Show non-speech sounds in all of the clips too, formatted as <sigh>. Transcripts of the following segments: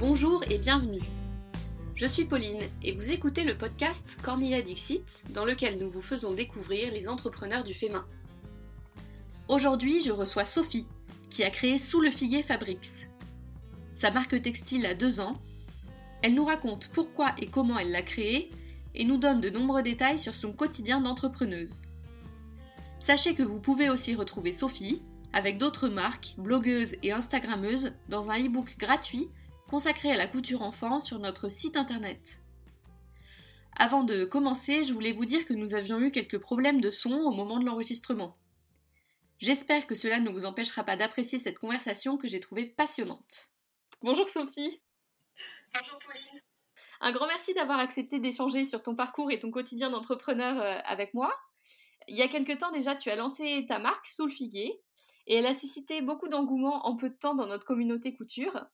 Bonjour et bienvenue. Je suis Pauline et vous écoutez le podcast Cornelia Dixit dans lequel nous vous faisons découvrir les entrepreneurs du main. Aujourd'hui, je reçois Sophie qui a créé Sous le figuier Fabrics. Sa marque textile a deux ans. Elle nous raconte pourquoi et comment elle l'a créée et nous donne de nombreux détails sur son quotidien d'entrepreneuse. Sachez que vous pouvez aussi retrouver Sophie avec d'autres marques, blogueuses et instagrammeuses dans un e-book gratuit consacré à la couture enfant sur notre site internet. Avant de commencer, je voulais vous dire que nous avions eu quelques problèmes de son au moment de l'enregistrement. J'espère que cela ne vous empêchera pas d'apprécier cette conversation que j'ai trouvée passionnante. Bonjour Sophie. Bonjour Pauline. Un grand merci d'avoir accepté d'échanger sur ton parcours et ton quotidien d'entrepreneur euh, avec moi. Il y a quelque temps déjà, tu as lancé ta marque Sous le Figuier et elle a suscité beaucoup d'engouement en peu de temps dans notre communauté couture.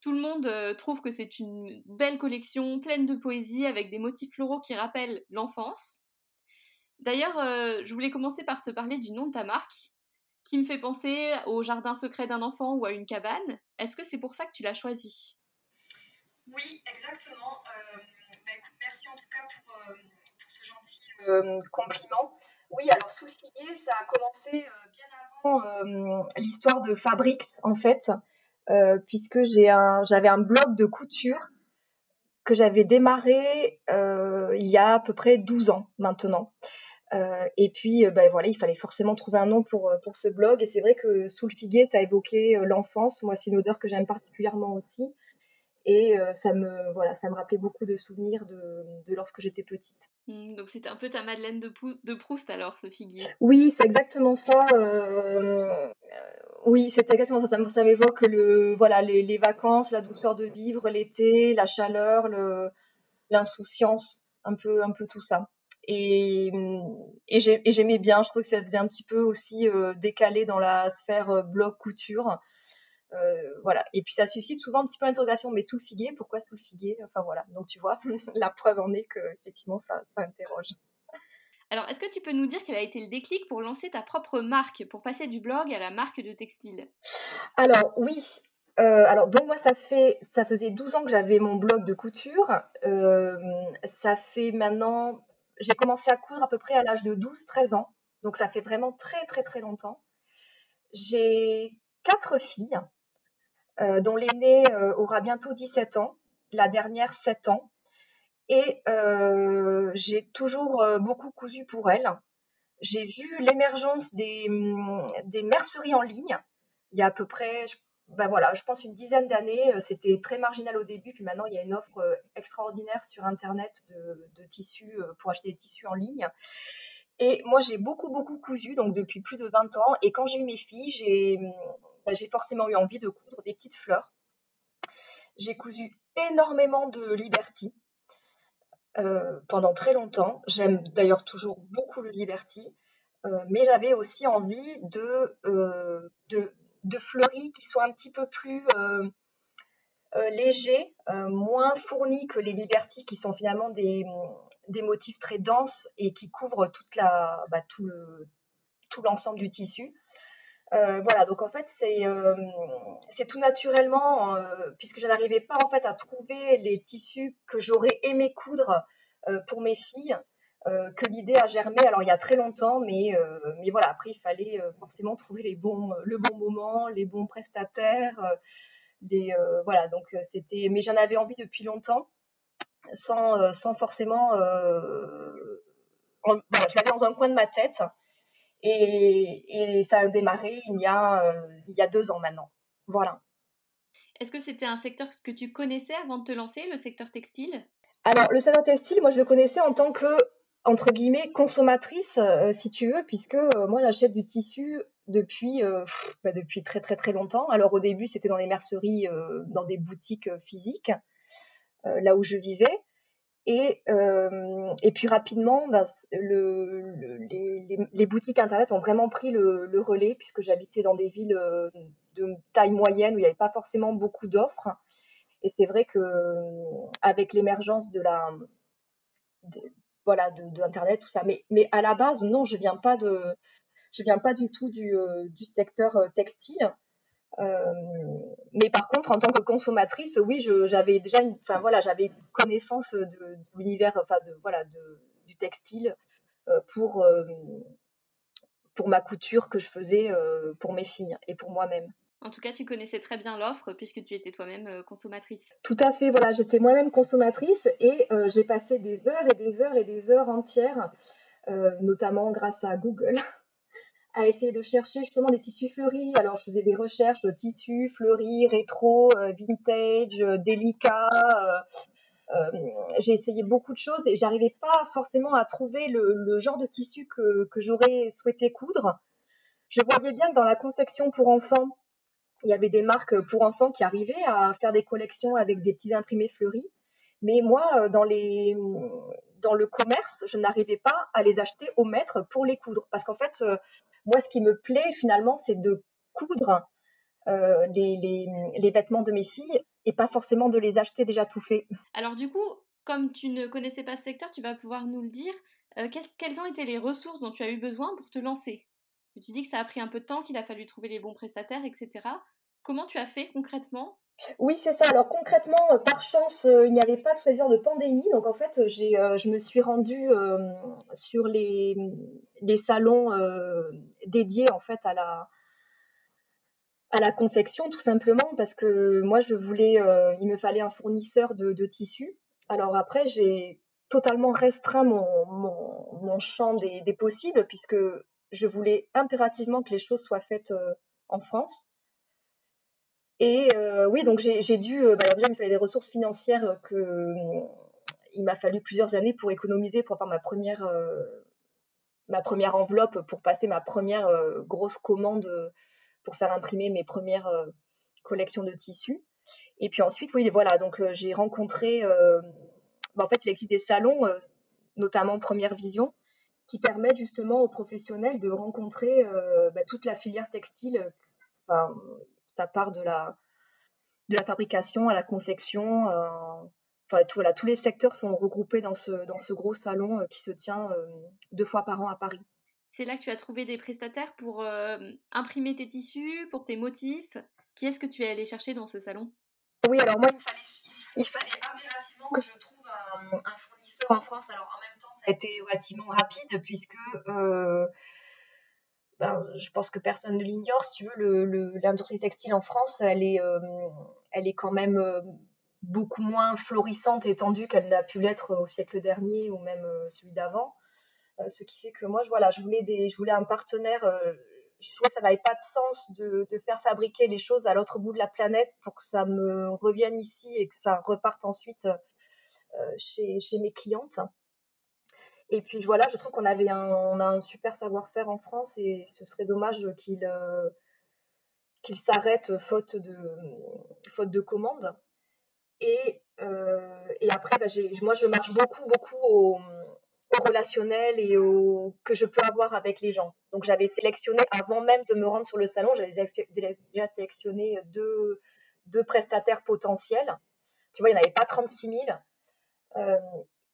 Tout le monde euh, trouve que c'est une belle collection pleine de poésie avec des motifs floraux qui rappellent l'enfance. D'ailleurs, euh, je voulais commencer par te parler du nom de ta marque, qui me fait penser au jardin secret d'un enfant ou à une cabane. Est-ce que c'est pour ça que tu l'as choisi? Oui, exactement. Euh, bah, merci en tout cas pour, ce gentil compliment. Oui, alors sous le ça a commencé bien avant l'histoire de Fabrics, en fait. Euh, puisque j'avais un blog de couture que j'avais démarré euh, il y a à peu près 12 ans maintenant. Euh, et puis, ben voilà, il fallait forcément trouver un nom pour, pour ce blog. Et c'est vrai que sous le figuier, ça évoquait l'enfance. Moi, c'est une odeur que j'aime particulièrement aussi. Et ça me voilà, ça me rappelait beaucoup de souvenirs de, de lorsque j'étais petite. Mmh, donc c'était un peu ta Madeleine de, de Proust alors, ce figuier. Oui, c'est exactement ça. Oui, c'est exactement ça. Ça, m'évoque le, voilà, les, vacances, la douceur de vivre, l'été, la chaleur, l'insouciance, un peu, un peu tout ça. Et, et j'aimais bien. Je trouve que ça faisait un petit peu aussi euh, décalé dans la sphère euh, blog couture. Euh, voilà. Et puis ça suscite souvent un petit peu l'interrogation. Mais sous le figuier, pourquoi sous le figuier? Enfin voilà. Donc tu vois, <laughs> la preuve en est que effectivement ça, ça interroge. Alors, est-ce que tu peux nous dire quel a été le déclic pour lancer ta propre marque, pour passer du blog à la marque de textile? Alors, oui. Euh, alors, donc moi, ça, fait, ça faisait 12 ans que j'avais mon blog de couture. Euh, ça fait maintenant... J'ai commencé à coudre à peu près à l'âge de 12-13 ans. Donc, ça fait vraiment très, très, très longtemps. J'ai quatre filles, dont l'aînée aura bientôt 17 ans, la dernière 7 ans. Et euh, j'ai toujours euh, beaucoup cousu pour elle. J'ai vu l'émergence des, hum, des, merceries en ligne. Il y a à peu près, ben voilà, je pense une dizaine d'années. Euh, c'était très marginal au début, puis maintenant il y a une offre extraordinaire sur Internet de, tissus pour acheter des tissus en ligne. Et moi, j'ai beaucoup, beaucoup cousu, donc depuis plus de 20 ans. Et quand j'ai eu mes filles, j'ai hum, ben, forcément eu envie de coudre des petites fleurs. J'ai cousu énormément de Liberty. Euh, pendant très longtemps. J'aime d'ailleurs toujours beaucoup le Liberty, euh, mais j'avais aussi envie de, euh, de, fleuris qui soient un petit peu plus légers, moins fournis que les Liberty qui sont finalement des, motifs très denses et qui couvrent bah, tout l'ensemble du tissu. Euh, voilà, donc en fait, c'est euh, tout naturellement, euh, puisque je n'arrivais pas en fait à trouver les tissus que j'aurais aimé coudre pour mes filles, que l'idée a germé. Alors il y a très longtemps, mais, mais voilà, après il fallait forcément trouver les bons, le bon moment, les bons prestataires. les, voilà, donc c'était. Mais j'en avais envie depuis longtemps, sans, sans forcément. voilà, je l'avais dans un coin de ma tête. Et, ça a démarré il y a, euh, il y a deux ans maintenant. Voilà. Est-ce que c'était un secteur que tu connaissais avant de te lancer, le secteur textile? Alors, le secteur textile, moi, je le connaissais en tant que, entre guillemets, consommatrice, euh, si tu veux, puisque euh, moi, j'achète du tissu depuis, bah, depuis très, très, très longtemps. Alors, au début, c'était dans les merceries, dans des boutiques physiques, là où je vivais. Et, euh, et puis rapidement, bah, le, les, boutiques Internet ont vraiment pris le, relais puisque j'habitais dans des villes euh, de taille moyenne où il n'y avait pas forcément beaucoup d'offres. Et c'est vrai que avec l'émergence de la tout ça, mais, à la base non, je viens pas viens pas du tout euh, du secteur textile. Mais par contre, en tant que consommatrice, oui, j'avais déjà, enfin voilà, j'avais connaissance de, l'univers, enfin de voilà, du textile pour pour ma couture que je faisais pour mes filles et pour moi-même. En tout cas, tu connaissais très bien l'offre puisque tu étais toi-même consommatrice. Tout à fait, voilà, j'étais moi-même consommatrice et j'ai passé des heures et des heures et des heures entières, notamment grâce à Google, à essayer de chercher justement des tissus fleuris. Alors, je faisais des recherches de tissus fleuris, rétro, euh, vintage, euh, délicats. Euh, j'ai essayé beaucoup de choses et j'arrivais pas forcément à trouver le, genre de tissu que, j'aurais souhaité coudre. Je voyais bien que dans la confection pour enfants, il y avait des marques pour enfants qui arrivaient à faire des collections avec des petits imprimés fleuris. Mais moi, dans, les, dans le commerce, je n'arrivais pas à les acheter au mètre pour les coudre. Parce qu'en fait, moi, ce qui me plaît finalement, c'est de coudre euh, les, vêtements de mes filles et pas forcément de les acheter déjà tout faits. Alors du coup, comme tu ne connaissais pas ce secteur, tu vas pouvoir nous le dire. Euh, quelles ont été les ressources dont tu as eu besoin pour te lancer? Tu dis que ça a pris un peu de temps, qu'il a fallu trouver les bons prestataires, etc. Comment tu as fait concrètement oui, c'est ça. Alors concrètement, euh, par chance, euh, il n'y avait pas de de pandémie. Donc en fait, j'ai, euh, je me suis rendue sur les, les salons dédiés en fait à la, à la confection, tout simplement, parce que moi, je voulais, il me fallait un fournisseur de, de tissus. Alors après, j'ai totalement restreint mon, mon, champ des, des, possibles, puisque je voulais impérativement que les choses soient faites en France. Et euh, oui, donc j'ai dû, euh, bah, déjà, il me fallait des ressources financières euh, que il m'a fallu plusieurs années pour économiser pour faire ma première, ma première enveloppe, pour passer ma première grosse commande pour faire imprimer mes premières collections de tissus. Et puis ensuite, oui, voilà, donc j'ai rencontré, bah, en fait, il existe des salons, notamment Première Vision, qui permettent justement aux professionnels de rencontrer bah, toute la filière textile. Ça part de la, de la fabrication à la confection. Euh, enfin, tout, voilà, tous les secteurs sont regroupés dans ce, dans ce gros salon euh, qui se tient euh, deux fois par an à Paris. C'est là que tu as trouvé des prestataires pour imprimer tes tissus, pour tes motifs. Qui est-ce que tu es allé chercher dans ce salon? Oui, alors moi, il fallait, il fallait impérativement que je trouve un, fournisseur en France. Alors en même temps, ça a été relativement rapide puisque ben, je pense que personne ne l'ignore. Si tu veux, l'industrie textile en France, elle est, euh, elle est quand même euh, beaucoup moins florissante et étendue qu'elle n'a pu l'être au siècle dernier ou même euh, celui d'avant. ce qui fait que moi, je, voilà, je, voulais, des, je voulais un partenaire. je trouvais que ça n'avait pas de sens de, faire fabriquer les choses à l'autre bout de la planète pour que ça me revienne ici et que ça reparte ensuite chez mes clientes. Et puis voilà, je trouve qu'on avait on a un super savoir-faire en France et ce serait dommage qu'il euh, qu'il s'arrête faute de, faute de commandes. Et, euh, et après, bah, moi, je marche beaucoup, beaucoup au, relationnel et au que je peux avoir avec les gens. Donc, j'avais sélectionné, avant même de me rendre sur le salon, j'avais déjà sélectionné deux, deux prestataires potentiels. Tu vois, il n'y en avait pas 36 000. Euh,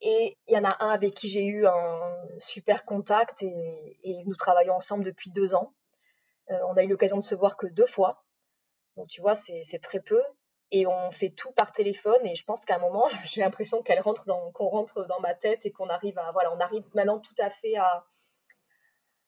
et il y en a un avec qui j'ai eu un super contact et, nous travaillons ensemble depuis deux ans. Euh, on a eu l'occasion de se voir que deux fois. Donc tu vois, c'est très peu. Et on fait tout par téléphone. Et je pense qu'à un moment, <laughs> j'ai l'impression qu'elle rentre dans, qu'on rentre dans ma tête et qu'on arrive à, voilà, on arrive maintenant tout à fait à,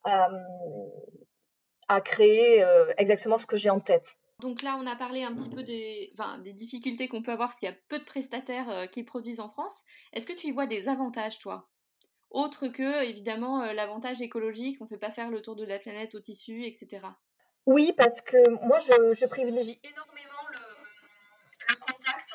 à, créer euh, exactement ce que j'ai en tête. Donc là, on a parlé un petit peu des, des difficultés qu'on peut avoir parce qu'il y a peu de prestataires euh, qui produisent en France. Est-ce que tu y vois des avantages, toi? Autre que, évidemment, euh, l'avantage écologique, on ne fait pas faire le tour de la planète au tissu, etc. Oui, parce que moi, je, privilégie énormément le, contact.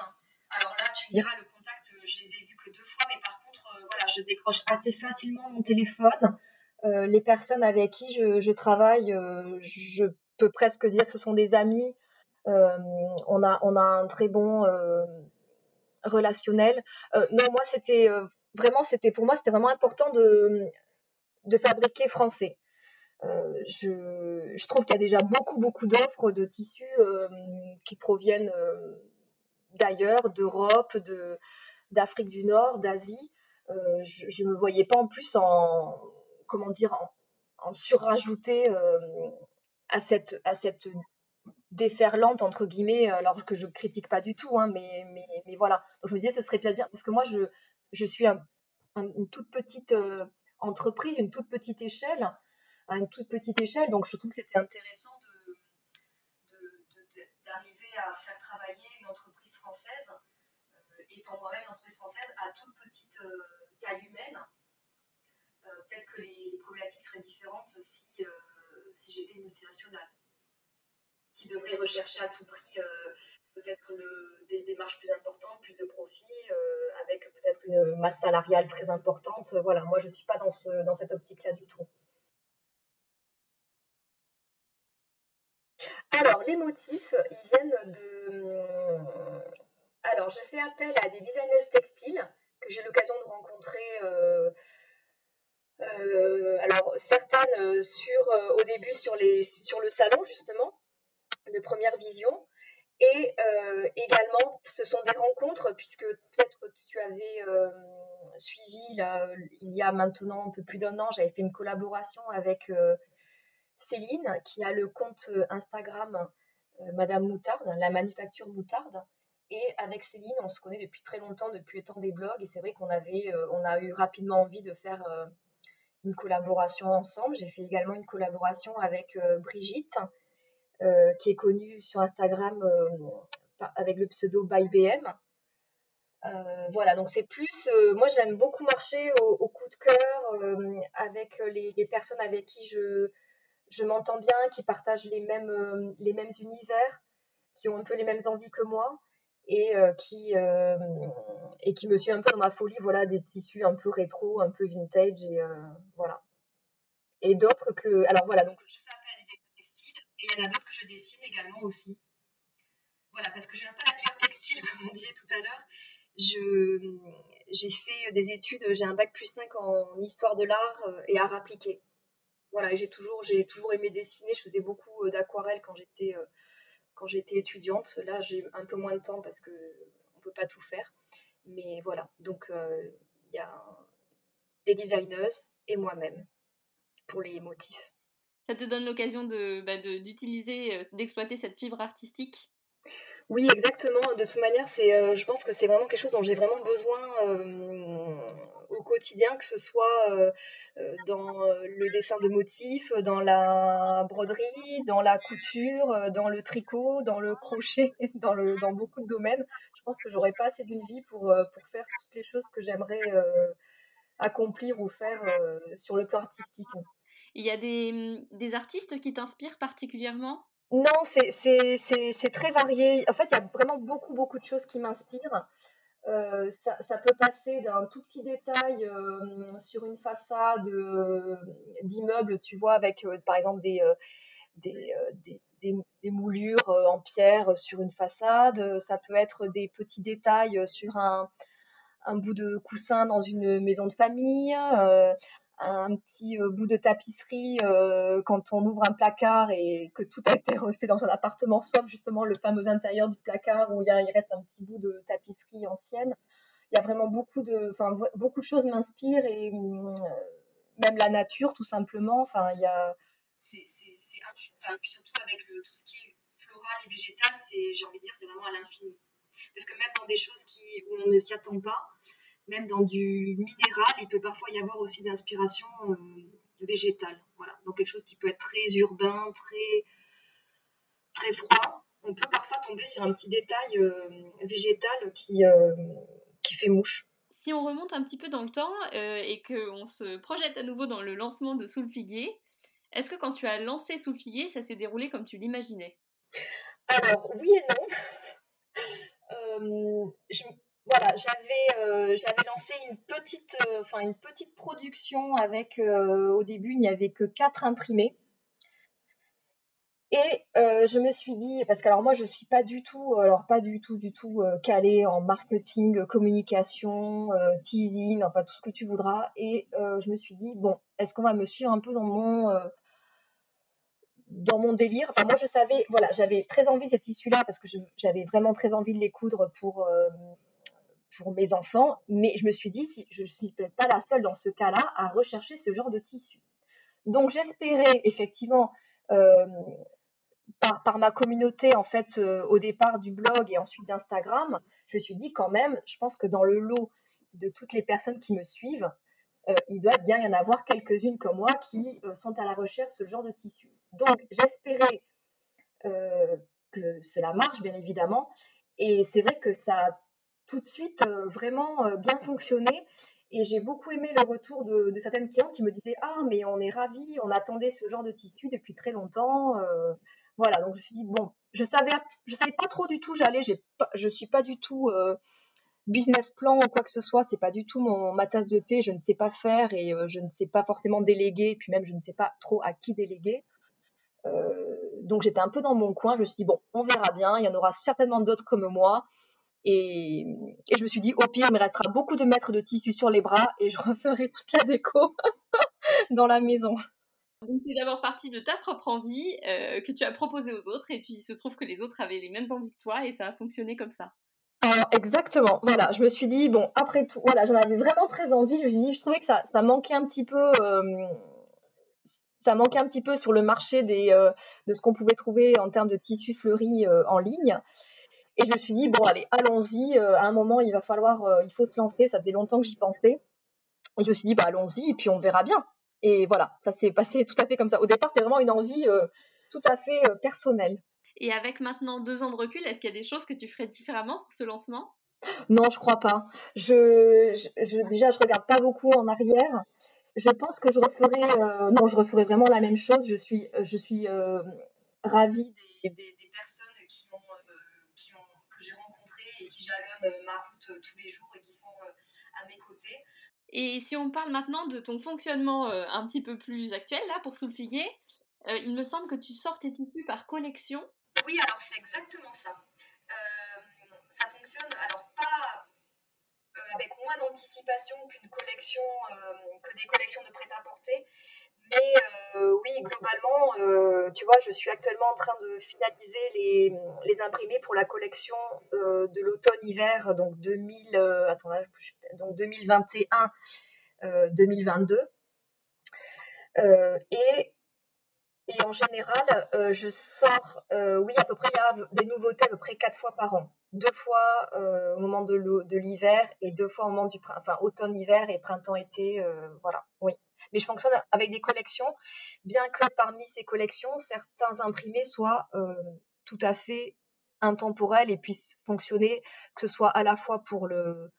Alors là, tu me diras, le contact, je les ai vus que deux fois, mais par contre, euh, voilà, je décroche assez facilement mon téléphone. les personnes avec qui je, je travaille, je presque dire que ce sont des amis. Euh, on, a, on a un très bon euh, relationnel. Euh, non, moi, c'était vraiment, c'était pour moi, c'était vraiment important de, fabriquer français. Je, je, trouve qu'il y a déjà beaucoup, beaucoup d'offres de tissus qui proviennent d'ailleurs, d'Europe, de, d'Afrique du Nord, d'Asie. je ne me voyais pas en plus en, comment dire, en, en surrajouter à cette, à cette déferlante entre guillemets, alors que je critique pas du tout, hein, mais, mais, mais, voilà. Donc je me disais ce serait bien parce que moi je, je suis une toute petite entreprise, une toute petite échelle, à une toute petite échelle, donc je trouve que c'était intéressant d'arriver à faire travailler une entreprise française, étant moi-même une entreprise française, à toute petite taille humaine. peut-être que les problématiques seraient différentes si, si j'étais une multinationale qui devrait rechercher à tout prix euh, peut-être des démarches plus importantes, plus de profit, euh, avec peut-être une masse salariale très importante. Voilà, moi je ne suis pas dans, ce, dans cette optique-là du tout. Alors, les motifs, ils viennent de... Alors, je fais appel à des designers textiles que j'ai l'occasion de rencontrer. Euh, alors, certaines sur, au début sur, les, sur le salon, justement, de première vision. Et euh, également, ce sont des rencontres, puisque peut-être que tu avais euh, suivi, là, il y a maintenant un peu plus d'un an, j'avais fait une collaboration avec euh, Céline, qui a le compte Instagram Madame Moutarde, la manufacture Moutarde. Et avec Céline, on se connaît depuis très longtemps, depuis le temps des blogs. Et c'est vrai qu'on avait, on a eu rapidement envie de faire une collaboration ensemble. J'ai fait également une collaboration avec Brigitte, euh, qui est connu sur Instagram euh, avec le pseudo ByBM. Euh, voilà, donc c'est plus. moi, j'aime beaucoup marcher au, coup de cœur avec les, personnes avec qui je, je m'entends bien, qui partagent les mêmes, les mêmes univers, qui ont un peu les mêmes envies que moi et qui et qui me suit un peu dans ma folie voilà des tissus un peu rétro un peu vintage et voilà et d'autres que alors voilà donc je fais appel à des et il y en a d'autres que je dessine également aussi. Voilà, parce que je viens pas la filière textile, comme on disait tout à l'heure. j'ai fait des études, j'ai un bac plus 5 en histoire de l'art euh, et art appliqué. Voilà, j'ai toujours, j'ai toujours aimé dessiner. Je faisais beaucoup euh, d'aquarelle quand j'étais, euh, quand j'étais étudiante. Là, j'ai un peu moins de temps parce que on peut pas tout faire. Mais voilà, donc il y a des designers et moi-même pour les motifs ça te donne l'occasion bah, d'utiliser, euh, d'exploiter cette fibre artistique? Oui, exactement. De toute manière, c'est, euh, je pense que c'est vraiment quelque chose dont j'ai vraiment besoin euh, au quotidien, que ce soit dans le dessin de motifs, dans la broderie, dans la couture, dans le tricot, dans le crochet, <laughs> dans, beaucoup de domaines. Je pense que j'aurais pas assez d'une vie pour, pour faire toutes les choses que j'aimerais accomplir ou faire sur le plan artistique. Il y a des, des artistes qui t'inspirent particulièrement? Non, c'est très varié. En fait, il y a vraiment beaucoup, beaucoup de choses qui m'inspirent. Euh, ça, peut passer d'un tout petit détail euh, sur une façade euh, d'immeuble, tu vois, avec par exemple des, moulures en pierre sur une façade. Ça peut être des petits détails sur un bout de coussin dans une maison de famille un petit euh, bout de tapisserie euh, quand on ouvre un placard et que tout a été refait dans un appartement, sauf justement le fameux intérieur du placard où il, il reste un petit bout de tapisserie ancienne. Il y a vraiment beaucoup de, enfin, beaucoup de choses m'inspirent et euh, même la nature tout simplement. Enfin, il y a, c'est, surtout avec tout ce qui est floral et végétal, c'est, j'ai envie de dire, c'est vraiment à l'infini. Parce que même dans des choses qui, où on ne s'y attend pas, même dans du minéral, il peut parfois y avoir aussi d'inspiration euh, végétale. Voilà, donc quelque chose qui peut être très urbain, très, très froid. On peut parfois tomber sur un petit détail euh, végétal qui, euh, qui fait mouche. Si on remonte un petit peu dans le temps et qu'on se projette à nouveau dans le lancement de Sous Figuier, est-ce que quand tu as lancé Sous Figuier, ça s'est déroulé comme tu l'imaginais? Alors oui et non. <laughs> je, voilà, j'avais euh, j'avais lancé une petite euh, une petite production avec euh, au début il n'y avait que quatre imprimés. Et je me suis dit parce que alors moi je suis pas du tout alors pas du tout du tout calée en marketing, communication, teasing, enfin tout ce que tu voudras et je me suis dit bon, est-ce qu'on va me suivre un peu dans mon dans mon délire? Enfin, moi, je savais, voilà, j'avais très envie de cette issue-là parce que j'avais vraiment très envie de les coudre pour, pour mes enfants, mais je me suis dit, si, je ne suis peut-être pas la seule dans ce cas-là à rechercher ce genre de tissu. Donc j'espérais effectivement euh, par, ma communauté en fait au départ du blog et ensuite d'Instagram, je me suis dit quand même, je pense que dans le lot de toutes les personnes qui me suivent, il doit bien y en avoir quelques-unes comme moi qui sont à la recherche de ce genre de tissu. Donc j'espérais que cela marche bien évidemment, et c'est vrai que ça a tout de suite vraiment bien fonctionné. Et j'ai beaucoup aimé le retour de, certaines clientes qui me disaient Ah, mais on est ravis, on attendait ce genre de tissu depuis très longtemps. Euh, voilà, donc je me suis dit Bon, je savais, je savais pas trop du tout, j'allais, je suis pas du tout euh, business plan ou quoi que ce soit, c'est pas du tout mon, ma tasse de thé, je ne sais pas faire et euh, je ne sais pas forcément déléguer, et puis même je ne sais pas trop à qui déléguer. donc j'étais un peu dans mon coin, je me suis dit Bon, on verra bien, il y en aura certainement d'autres comme moi. Et, je me suis dit, au pire, il me restera beaucoup de mètres de tissu sur les bras et je <laughs> referai toute la déco <laughs> dans la maison. Donc, c'est d'abord parti de ta propre envie euh, que tu as proposé aux autres, et puis il se trouve que les autres avaient les mêmes envies que toi, et ça a fonctionné comme ça. exactement, voilà, je me suis dit, bon, après tout, voilà, j'en avais vraiment très envie, je me suis dit, je trouvais que ça, ça manquait un petit peu. Euh, ça manquait un petit peu sur le marché des, euh, de ce qu'on pouvait trouver en termes de tissu fleuri en ligne. Et je me suis dit, bon, allez, allons-y. Euh, à un moment, il va falloir, euh, il faut se lancer. Ça faisait longtemps que j'y pensais. Et je me suis dit, bah, allons-y, et puis on verra bien. Et voilà, ça s'est passé tout à fait comme ça. Au départ, c'était vraiment une envie euh, tout à fait personnelle. Et avec maintenant deux ans de recul, est-ce qu'il y a des choses que tu ferais différemment pour ce lancement? Non, je crois pas. Je, je, déjà, je regarde pas beaucoup en arrière. Je pense que je referais, non, je referais vraiment la même chose. Je suis, je suis ravie des, des, des personnes qui jalonnent euh, ma route euh, tous les jours et qui sont euh, à mes côtés. Et si on parle maintenant de ton fonctionnement un petit peu plus actuel, là, pour Soulfiguer, il me semble que tu sors tes tissus par collection. Oui, alors c'est exactement ça. ça fonctionne, alors pas avec moins d'anticipation qu'une collection, que des collections de prêt-à-porter, mais euh, oui, globalement, euh, tu vois, je suis actuellement en train de finaliser les, imprimés pour la collection euh, de l'automne-hiver, donc, 2000, attends, donc 2021. 2022. et, et en général, je sors, oui, à peu près, il y a des nouveautés à peu près quatre fois par an. Deux fois au moment de l'hiver et deux fois au moment du enfin, automne-hiver et printemps-été. voilà, oui mais je fonctionne avec des collections, bien que parmi ces collections, certains imprimés soient euh, tout à fait intemporels et puissent fonctionner, que ce soit à la fois pour le,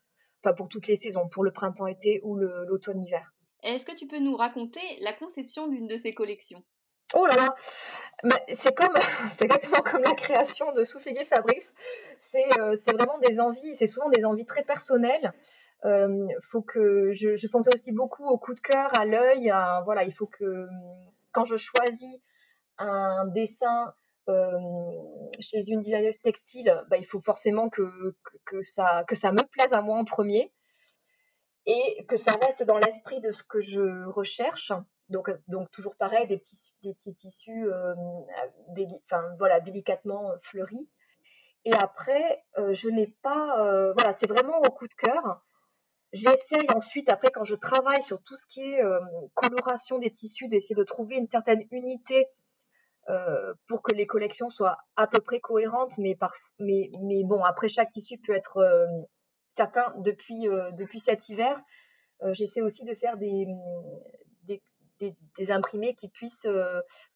enfin pour toutes les saisons, pour le printemps-été ou l'automne-hiver. Est-ce que tu peux nous raconter la conception d'une de ces collections? Oh là là C'est comme, <laughs> c'est exactement comme la création de Soufigué Fabrics. C'est euh, c'est vraiment des envies, c'est souvent des envies très personnelles. Euh, faut que je, je, fonctionne aussi beaucoup au coup de cœur, à l'œil. Voilà, il faut que quand je choisis un dessin euh, chez une designeuse textile, bah, il faut forcément que, ça, que ça me plaise à moi en premier et que ça reste dans l'esprit de ce que je recherche. Donc, donc toujours pareil, des petits, des petits tissus euh, enfin, voilà, délicatement fleuris. Et après, euh, je n'ai pas, euh, voilà, c'est vraiment au coup de cœur. J'essaye ensuite, après, quand je travaille sur tout ce qui est euh, coloration des tissus, d'essayer de trouver une certaine unité euh, pour que les collections soient à peu près cohérentes. Mais, mais, mais bon, après, chaque tissu peut être euh, certain. Depuis, depuis cet hiver, j'essaie aussi de faire des, des, imprimés qui puissent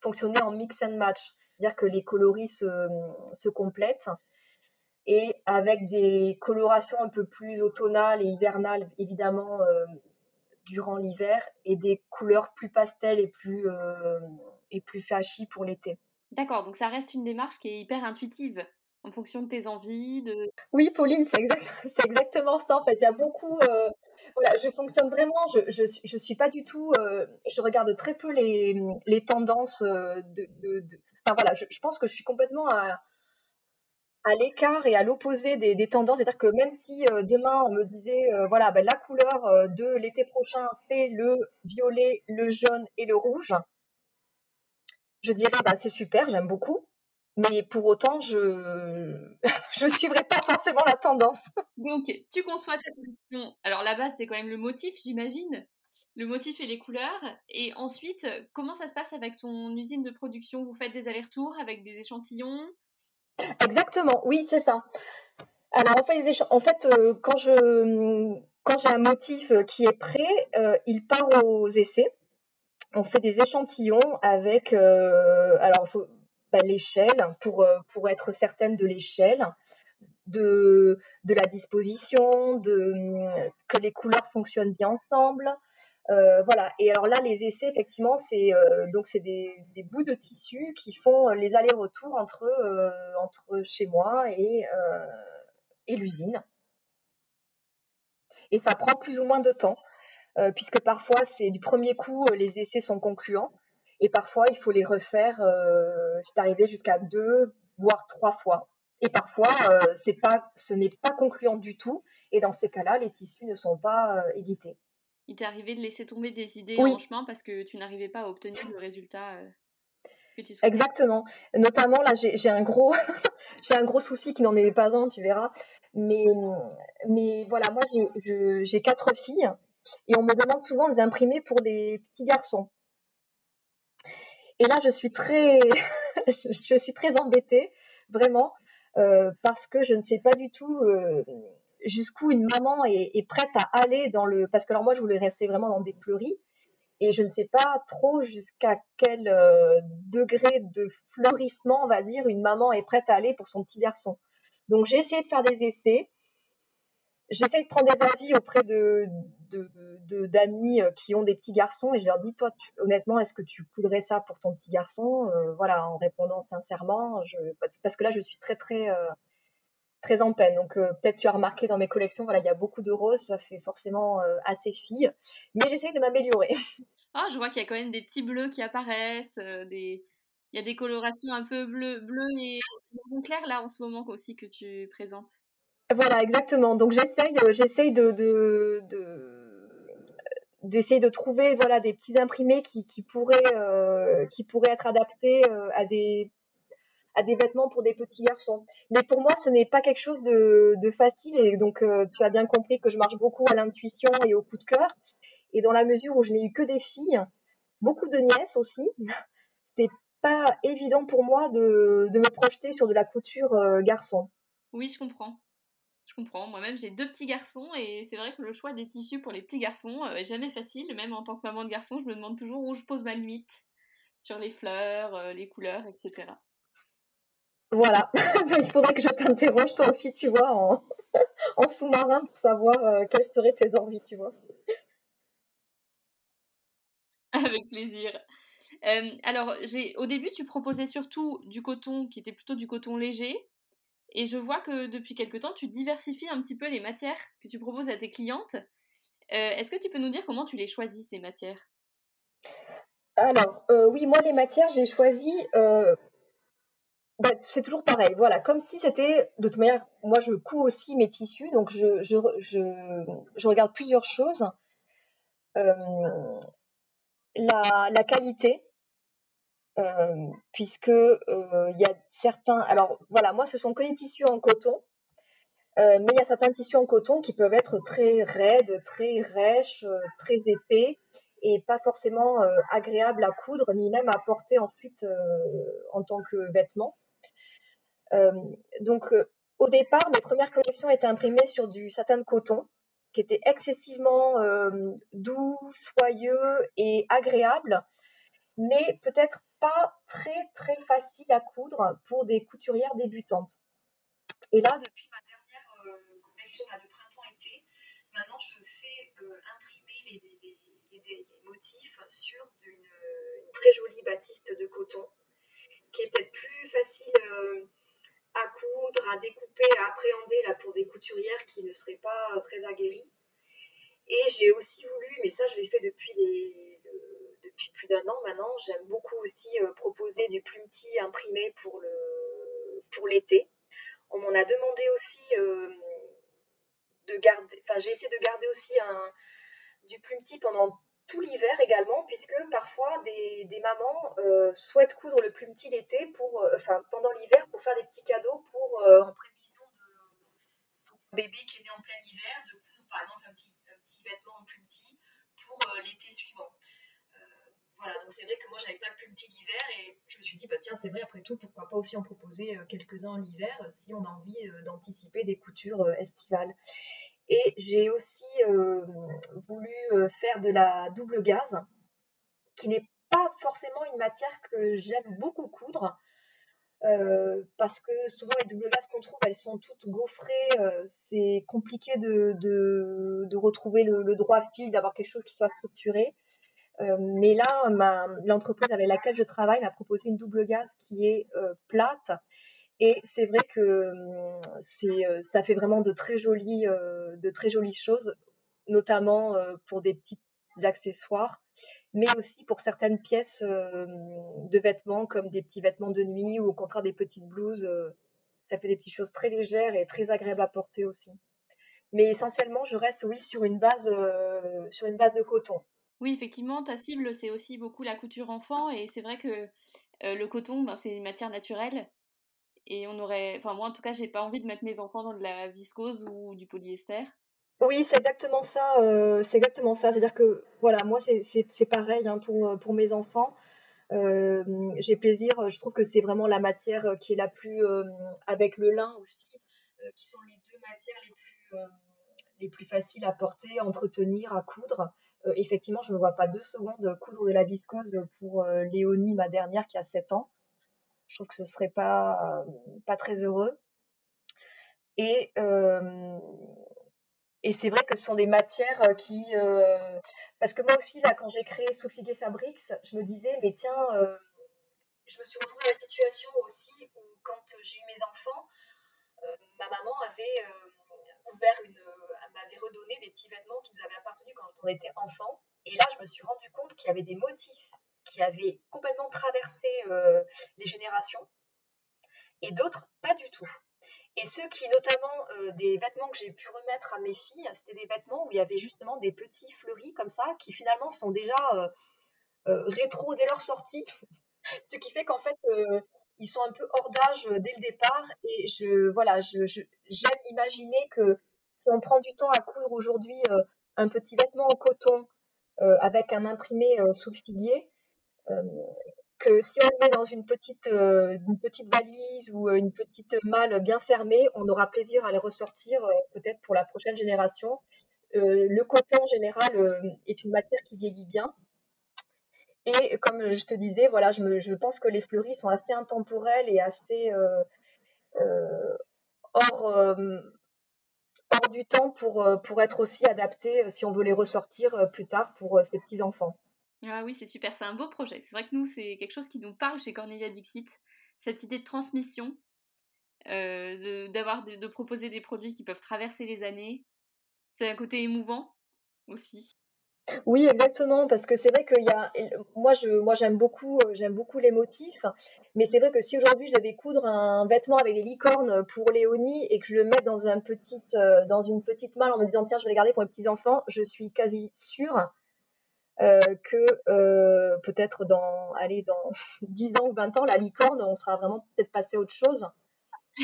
fonctionner en mix and match. C'est-à-dire que les coloris se, complètent et avec des colorations un peu plus automnales et hivernales, évidemment, euh, durant l'hiver, et des couleurs plus pastel et plus, euh, plus flashy pour l'été. D'accord, donc ça reste une démarche qui est hyper intuitive en fonction de tes envies. De... Oui, Pauline, c'est exact, <laughs> exactement ça. En fait, il y a beaucoup. Euh, voilà, je fonctionne vraiment. Je, je, je suis pas du tout. je regarde très peu les, les tendances de. de, Enfin voilà, je, pense que je suis complètement à, à l'écart et à l'opposé des, tendances. C'est-à-dire que même si euh, demain on me disait, euh, voilà, ben, la couleur euh, de l'été prochain, c'est le violet, le jaune et le rouge, je dirais, bah, c'est super, j'aime beaucoup. Mais pour autant, je <laughs> ne suivrai pas forcément la tendance. Donc, tu conçois ta collection. Alors, la base, c'est quand même le motif, j'imagine. le motif et les couleurs. Et ensuite, comment ça se passe avec ton usine de production? Vous faites des allers-retours avec des échantillons? Exactement, oui, c'est ça. Alors en fait, en fait euh, quand je quand j'ai un motif qui est prêt, euh, il part aux essais. On fait des échantillons avec euh, alors bah, l'échelle pour pour être certaine de l'échelle, de de la disposition, de que les couleurs fonctionnent bien ensemble. voilà. Et alors là, les essais, effectivement, c'est donc c'est des, bouts de tissu qui font les allers-retours entre entre chez moi et et l'usine. Et ça prend plus ou moins de temps, euh, puisque parfois, c'est du premier coup, euh, les essais sont concluants, et parfois, il faut les refaire, euh, c'est arrivé jusqu'à deux, voire trois fois. Et parfois, c'est pas, ce n'est pas concluant du tout, et dans ces cas-là, les tissus ne sont pas édités. Il t'est arrivé de laisser tomber des idées en chemin parce que tu n'arrivais pas à obtenir le résultat Exactement. Notamment, là, j'ai un gros, <laughs> j'ai un gros souci qui n'en est pas un, tu verras. Mais, mais voilà, moi, j'ai quatre filles et on me demande souvent de imprimer pour des petits garçons. Et là, je suis très, <laughs> je suis très embêtée, vraiment, euh, parce que je ne sais pas du tout euh, jusqu'où une maman est, prête à aller dans le. Parce que alors moi, je voulais rester vraiment dans des pleuris et je ne sais pas trop jusqu'à quel euh, degré de fleurissement, on va dire, une maman est prête à aller pour son petit garçon. Donc j'ai essayé de faire des essais. J'essaie de prendre des avis auprès de, d'amis euh, qui ont des petits garçons et je leur dis toi honnêtement est-ce que tu coudrais ça pour ton petit garçon? Euh, voilà en répondant sincèrement je, parce que là je suis très très très en peine. Donc euh, peut-être tu as remarqué dans mes collections, voilà, il y a beaucoup de roses, ça fait forcément euh, assez fille, mais j'essaye de m'améliorer. <laughs> Ah, je vois qu'il y a quand même des petits bleus qui apparaissent, euh, des... il y a des colorations un peu bleu, bleu et bon clair là en ce moment aussi que tu présentes. Voilà, exactement. Donc j'essaye, j'essaye de, de, d'essayer de trouver voilà des petits imprimés qui, qui pourraient qui pourraient être adaptés à des à des vêtements pour des petits garçons. Mais pour moi, ce n'est pas quelque chose de, facile. Et donc, euh, tu as bien compris que je marche beaucoup à l'intuition et au coup de cœur. Et dans la mesure où je n'ai eu que des filles, beaucoup de nièces aussi, <laughs> c'est pas évident pour moi de, me projeter sur de la couture euh, garçon. Oui, je comprends. Je comprends. Moi-même, j'ai deux petits garçons et c'est vrai que le choix des tissus pour les petits garçons euh, est jamais facile. Même en tant que maman de garçon, je me demande toujours où je pose ma limite sur les fleurs, les couleurs, etc. Voilà, <laughs> il faudrait que je t'interroge toi aussi, tu vois, <laughs> en, sous-marin pour savoir euh, quelles seraient tes envies, tu vois. <laughs> Avec plaisir. Euh, alors, j'ai, au début, tu proposais surtout du coton qui était plutôt du coton léger. Et je vois que depuis quelque temps, tu diversifies un petit peu les matières que tu proposes à tes clientes. Euh, est-ce que tu peux nous dire comment tu les choisis, ces matières? Alors, oui, moi, les matières, j'ai choisi bah, c'est toujours pareil, voilà, comme si c'était, de toute manière, moi je couds aussi mes tissus, donc je, je, je, regarde plusieurs choses. Euh, la, la, qualité, euh, puisque euh, il y a certains, alors voilà, moi ce sont que des tissus en coton, mais il y a certains tissus en coton qui peuvent être très raides, très rêches, très épais, et pas forcément agréables à coudre, ni même à porter ensuite en tant que vêtement. Euh, donc, euh, au départ, mes premières collections étaient imprimées sur du satin de coton, qui était excessivement euh, doux, soyeux et agréable, mais peut-être pas très très facile à coudre pour des couturières débutantes. Et là, depuis ma dernière collection de printemps-été, maintenant je fais imprimer les, motifs sur une, très jolie batiste de coton, qui est peut-être plus facile à coudre, à découper, à appréhender là, pour des couturières qui ne seraient pas euh, très aguerries. Et j'ai aussi voulu, mais ça je l'ai fait depuis, les, depuis plus d'un an maintenant, j'aime beaucoup aussi euh, proposer du plumetis imprimé pour, le, pour l'été. On m'en a demandé aussi euh, de garder, enfin j'ai essayé de garder aussi un, du plumetis pendant tout l'hiver également, puisque parfois des, mamans euh, souhaitent coudre le plus petit l'été pour, enfin pendant l'hiver pour faire des petits cadeaux pour en prévision de pour un bébé qui est né en plein hiver, de coudre par exemple un petit, un petit vêtement en plus petit pour l'été suivant. Voilà, donc c'est vrai que moi j'avais pas de petit l'hiver et je me suis dit bah tiens c'est vrai après tout pourquoi pas aussi en proposer quelques-uns l'hiver si on a envie d'anticiper des coutures estivales. Et j'ai aussi voulu faire de la double gaze qui n'est pas forcément une matière que j'aime beaucoup coudre. parce que souvent les double gaz qu'on trouve, elles sont toutes gaufrées. c'est compliqué de, de, retrouver le, droit fil, d'avoir quelque chose qui soit structuré. Mais là, l'entreprise avec laquelle je travaille m'a proposé une double gaz qui est plate. Et c'est vrai que c'est, ça fait vraiment de très jolies, de très jolies choses, notamment pour des petits accessoires mais aussi pour certaines pièces de vêtements comme des petits vêtements de nuit ou au contraire des petites blouses. ça fait des petites choses très légères et très agréables à porter aussi. Mais essentiellement, je reste oui sur une base, sur une base de coton. Oui, effectivement, ta cible c'est aussi beaucoup la couture enfant et c'est vrai que le coton, ben, c'est une matière naturelle et on aurait, enfin moi en tout cas, j'ai pas envie de mettre mes enfants dans de la viscose ou du polyester. Oui, c'est exactement ça, c'est exactement ça. C'est-à-dire que, voilà, moi, c'est pareil, hein, pour, pour mes enfants. J'ai plaisir, je trouve que c'est vraiment la matière, qui est la plus, avec le lin aussi, qui sont les deux matières les plus, les plus faciles à porter, à entretenir, à coudre. Effectivement, je ne me vois pas deux secondes coudre de la viscose pour, Léonie, ma dernière, qui a 7 ans. Je trouve que ce serait pas, pas très heureux et et c'est vrai que ce sont des matières euh, qui. Euh, parce que moi aussi, là, quand j'ai créé Gay Fabrics, je me disais, mais tiens, euh, je me suis retrouvée dans la situation aussi où, quand j'ai eu mes enfants, ma maman avait une. m'avait redonné des petits vêtements qui nous avaient appartenu quand on était enfant. Et là, je me suis rendu compte qu'il y avait des motifs qui avaient complètement traversé les générations et d'autres pas du tout. Et ceux qui, notamment, euh, des vêtements que j'ai pu remettre à mes filles, c'était des vêtements où il y avait justement des petits fleuris comme ça, qui finalement sont déjà euh, euh, rétro dès leur sortie. <laughs> Ce qui fait qu'en fait, ils sont un peu hors d'âge dès le départ. Et je, voilà, j'aime imaginer que si on prend du temps à coudre aujourd'hui un petit vêtement en coton avec un imprimé sous le figuier, que si on le met dans une petite, euh, une petite valise ou euh, une petite malle bien fermée, on aura plaisir à les ressortir euh, peut-être pour la prochaine génération. le coton en général est une matière qui vieillit bien. Et comme je te disais, voilà, je, pense que les fleuris sont assez intemporels et assez hors, hors du temps pour, être aussi adaptés si on veut les ressortir plus tard pour ces petits enfants. Ah oui, c'est super, c'est un beau projet. C'est vrai que nous, c'est quelque chose qui nous parle chez Cornelia Dixit, cette idée de transmission, euh, de, proposer des produits qui peuvent traverser les années. C'est un côté émouvant aussi. Oui, exactement, parce que c'est vrai qu'il y a, moi, je, moi, j'aime beaucoup, euh, j'aime beaucoup les motifs, mais c'est vrai que si aujourd'hui je devais coudre un vêtement avec des licornes pour Léonie et que je le mette dans un petit, euh, dans une petite malle en me disant tiens, je vais les garder pour mes petits enfants, je suis quasi sûre euh, que peut-être dans, dans <laughs> 10 ans ou 20 ans, la licorne, on sera vraiment peut-être passé à autre chose.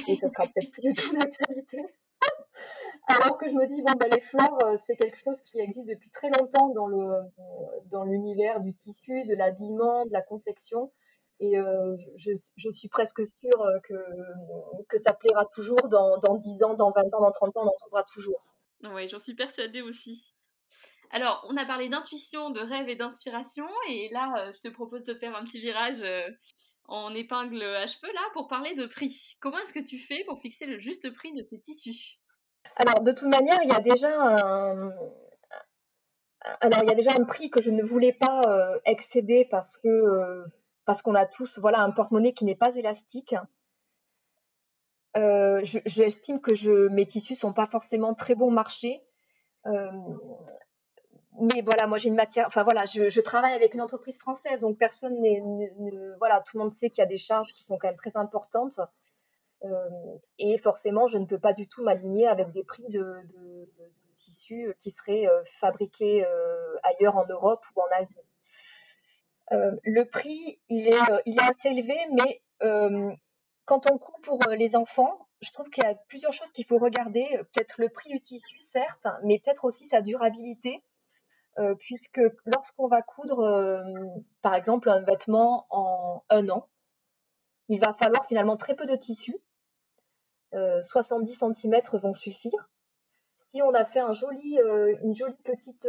Et ça sera peut-être plus du tout d'actualité. Alors que je me dis, bon, ben, les fleurs, euh, c'est quelque chose qui existe depuis très longtemps dans, dans l'univers du tissu, de l'habillement, de la confection. Et je, je, suis presque sûre que, que ça plaira toujours dans, dans 10 ans, dans 20 ans, dans 30 ans, on en trouvera toujours. Oui, j'en suis persuadée aussi. Alors, on a parlé d'intuition, de rêve et d'inspiration, et là, euh, je te propose de faire un petit virage euh, en épingle à cheveux, là, pour parler de prix. Comment est-ce que tu fais pour fixer le juste prix de tes tissus? Alors, de toute manière, il y a déjà un... Alors, il y a déjà un prix que je ne voulais pas euh, excéder parce que parce qu'on a tous voilà un porte-monnaie qui n'est pas élastique. J'estime que je, mes tissus sont pas forcément très bon marché mais voilà, moi j'ai une matière, enfin voilà, je, travaille avec une entreprise française, donc personne n'est, voilà, tout le monde sait qu'il y a des charges qui sont quand même très importantes, euh, et forcément, je ne peux pas du tout m'aligner avec des prix de, tissus qui seraient euh, fabriqués euh, ailleurs en Europe ou en Asie. le prix, il est, il est assez élevé, mais quand on court pour les enfants, je trouve qu'il y a plusieurs choses qu'il faut regarder. Peut-être le prix du tissu, certes, mais peut-être aussi sa durabilité. Puisque lorsqu'on va coudre, par exemple, un vêtement en un an, il va falloir finalement très peu de tissu. 70 cm vont suffire. Si on a fait une jolie petite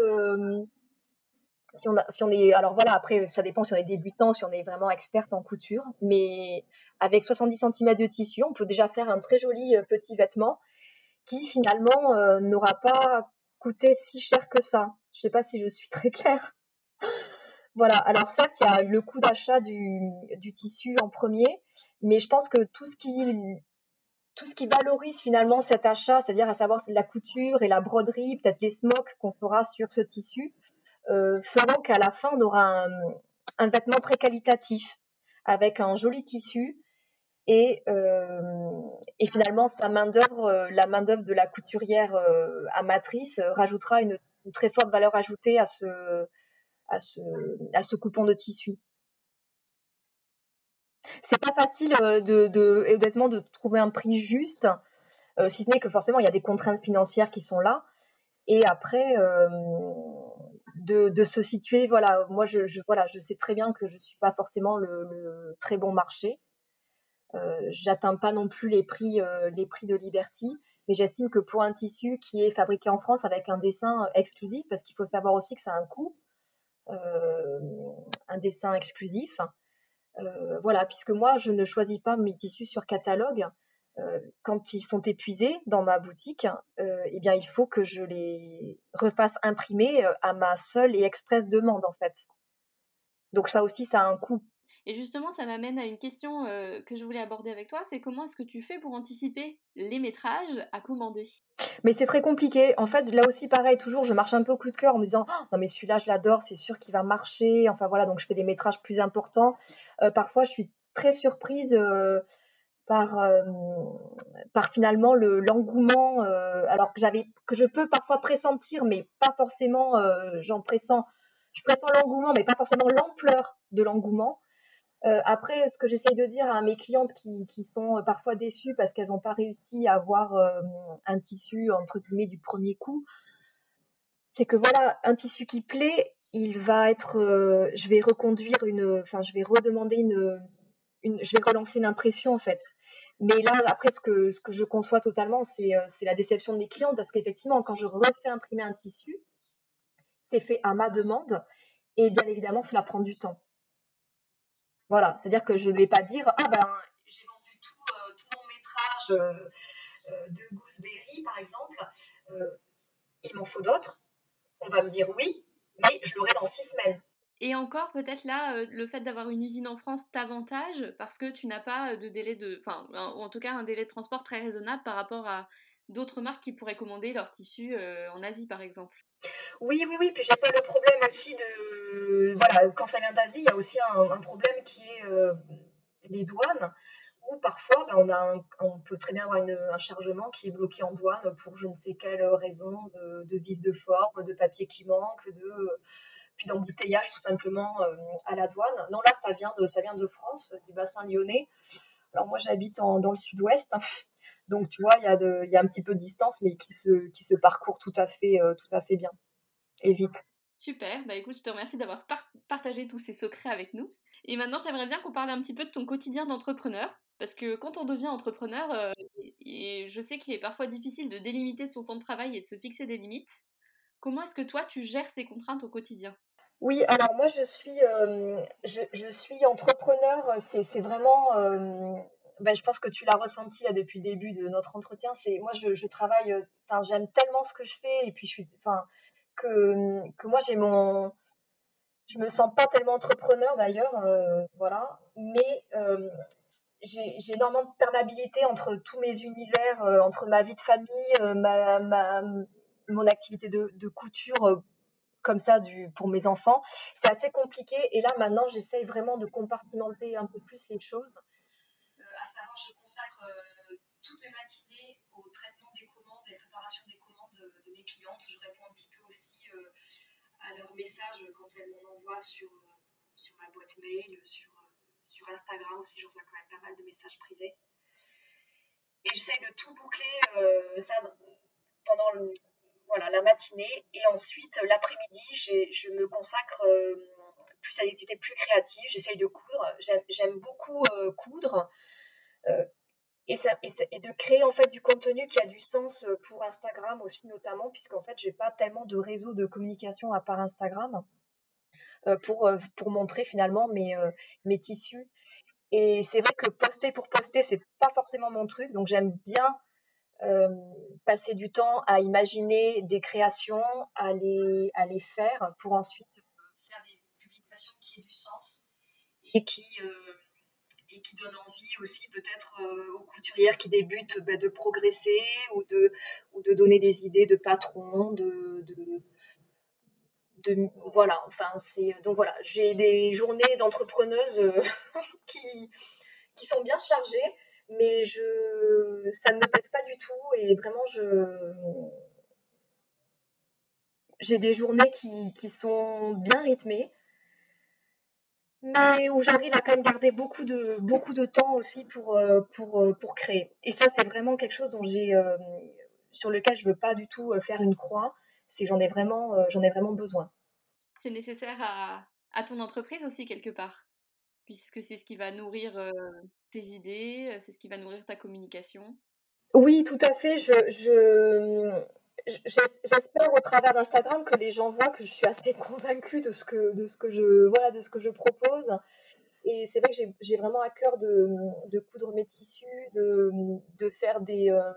si on, est, alors voilà, après ça dépend si on est débutant, si on est vraiment experte en couture, mais avec 70 cm de tissu, on peut déjà faire un très joli euh, petit vêtement qui finalement euh, n'aura pas coûté si cher que ça. Je ne sais pas si je suis très claire. voilà, alors certes, il y a le coût d'achat du, tissu en premier, mais je pense que tout ce qui valorise finalement cet achat, c'est-à-dire à savoir la couture et la broderie, peut-être les smocks qu'on fera sur ce tissu, euh, feront qu'à la fin, on aura un, vêtement très qualitatif avec un joli tissu et, euh, finalement sa main d'œuvre, euh, la main d'œuvre de la couturière amatrice rajoutera une, très forte valeur ajoutée à ce, à ce, à ce coupon de tissu. C'est pas facile de, de, honnêtement de trouver un prix juste, si ce n'est que forcément il y a des contraintes financières qui sont là. Et après, de, se situer. Voilà, moi, je, voilà, je sais très bien que je ne suis pas forcément le, très bon marché. Euh, J'atteins pas non plus les prix, euh, les prix de Liberty, mais j'estime que pour un tissu qui est fabriqué en France avec un dessin exclusif, parce qu'il faut savoir aussi que ça a un coût, euh, un dessin exclusif. Euh, voilà, puisque moi, je ne choisis pas mes tissus sur catalogue. Euh, quand ils sont épuisés dans ma boutique, euh, eh bien, il faut que je les refasse imprimer euh, à ma seule et express demande, en fait. Donc ça aussi, ça a un coût. Et justement, ça m'amène à une question que je voulais aborder avec toi, c'est comment est-ce que tu fais pour anticiper les métrages à commander? Mais c'est très compliqué. En fait, là aussi, pareil, toujours, je marche un peu au coup de cœur en me disant, oh, non mais celui-là, je l'adore, c'est sûr qu'il va marcher. Enfin voilà, donc je fais des métrages plus importants. parfois, je suis très surprise par, euh, par finalement le l'engouement euh, alors que j'avais que je peux parfois pressentir mais pas forcément euh, j'en pressens je pressens l'engouement mais pas forcément l'ampleur de l'engouement après ce que j'essaye de dire à mes clientes qui, qui sont parfois déçues parce qu'elles n'ont pas réussi à avoir un tissu entre guillemets du premier coup c'est que voilà un tissu qui plaît il va être je vais reconduire une enfin je vais redemander une je vais relancer une impression en fait. Mais là, après, ce que, ce que je conçois totalement, c'est euh, la déception de mes clients parce qu'effectivement, quand je refais imprimer un tissu, c'est fait à ma demande et bien évidemment, cela prend du temps. Voilà, c'est-à-dire que je ne vais pas dire Ah ben, j'ai vendu tout, euh, mon métrage euh, de Gooseberry par exemple, il m'en faut d'autres. On va me dire oui, mais je l'aurai dans six semaines. Et encore, peut-être là, euh, le fait d'avoir une usine en France t'avantage parce que tu n'as pas euh, de délai de. Enfin, en tout cas, un délai de transport très raisonnable par rapport à d'autres marques qui pourraient commander leur tissu euh, en Asie, par exemple. Oui, oui, oui. Puis j'ai pas le problème aussi de. Voilà, quand ça vient d'Asie, il y a aussi un, problème qui est les douanes où parfois ben, on, a on peut très bien avoir un chargement qui est bloqué en douane pour je ne sais quelle raison de, de vis de forme, de papier qui manque, de puis d'embouteillage tout simplement euh, à la douane. Non, là, ça vient de, ça vient de France, du bassin lyonnais. Alors moi, j'habite dans le sud-ouest. Donc, tu vois, il y, a de, y a un petit peu de distance, mais qui se, qui se parcourt tout à, fait, euh, tout à fait bien et vite. Super, bah écoute, je te remercie d'avoir partagé tous ces secrets avec nous. Et maintenant, j'aimerais bien qu'on parle un petit peu de ton quotidien d'entrepreneur. Parce que quand on devient entrepreneur, euh, et je sais qu'il est parfois difficile de délimiter son temps de travail et de se fixer des limites. Comment est-ce que toi, tu gères ces contraintes au quotidien? Oui, alors moi je suis, euh, je, suis entrepreneur, c'est vraiment, euh, ben, je pense que tu l'as ressenti là depuis le début de notre entretien, c'est moi je, travaille, euh, j'aime tellement ce que je fais et puis je suis, enfin que, que moi j'ai mon, je me sens pas tellement entrepreneur d'ailleurs, voilà, mais j'ai énormément de perméabilité entre tous mes univers, entre ma vie de famille, ma, ma, mon activité de, de couture comme ça du, pour mes enfants. C'est assez compliqué. Et là, maintenant, j'essaye vraiment de compartimenter un peu plus les choses. Euh, à je consacre euh, toutes mes matinées au traitement des commandes et préparation des commandes de, mes clientes. Je réponds un petit peu aussi euh, à leurs messages quand elles m'en envoient sur, sur ma boîte mail, sur, sur Instagram aussi. Je reçois quand même pas mal de messages privés. Et j'essaye de tout boucler ça pendant voilà, la matinée et ensuite l'après-midi, je me consacre plus à des idées plus créatives. J'essaye de coudre. J'aime beaucoup coudre. Et, ça, et, de créer en fait du contenu qui a du sens pour Instagram aussi notamment puisqu'en fait j'ai pas tellement de réseau de communication à part Instagram pour, pour montrer finalement mes, mes tissus et c'est vrai que poster pour poster, c'est pas forcément mon truc. Donc j'aime bien euh, passer du temps à imaginer des créations, à les, à les faire pour ensuite faire des publications qui aient du sens et qui, euh, et qui donnent envie aussi peut-être euh, aux couturières qui débutent bah, de progresser ou de, ou de donner des idées de patron, de, de voilà, enfin, c'est donc voilà, j'ai des journées d'entrepreneuse euh, <laughs> qui, qui sont bien chargées, mais je, ça ne me pèse pas du tout et vraiment, je, j'ai des journées qui, qui, sont bien rythmées, mais où j'arrive à quand même garder beaucoup de, beaucoup de temps aussi pour, euh, pour, euh, pour créer. Et ça, c'est vraiment quelque chose dont j'ai, sur lequel je veux pas du tout faire une croix. C'est j'en ai vraiment, j'en ai vraiment besoin c'est nécessaire à, ton entreprise aussi quelque part, puisque c'est ce qui va nourrir euh, tes idées, euh, c'est ce qui va nourrir ta communication. Oui, tout à fait. Je, j'espère au travers d'Instagram que les gens voient que je suis assez convaincue de ce que, de ce que, je, voilà, de ce que je propose. Et c'est vrai que j'ai vraiment à cœur de, coudre mes tissus, de, de faire des, euh,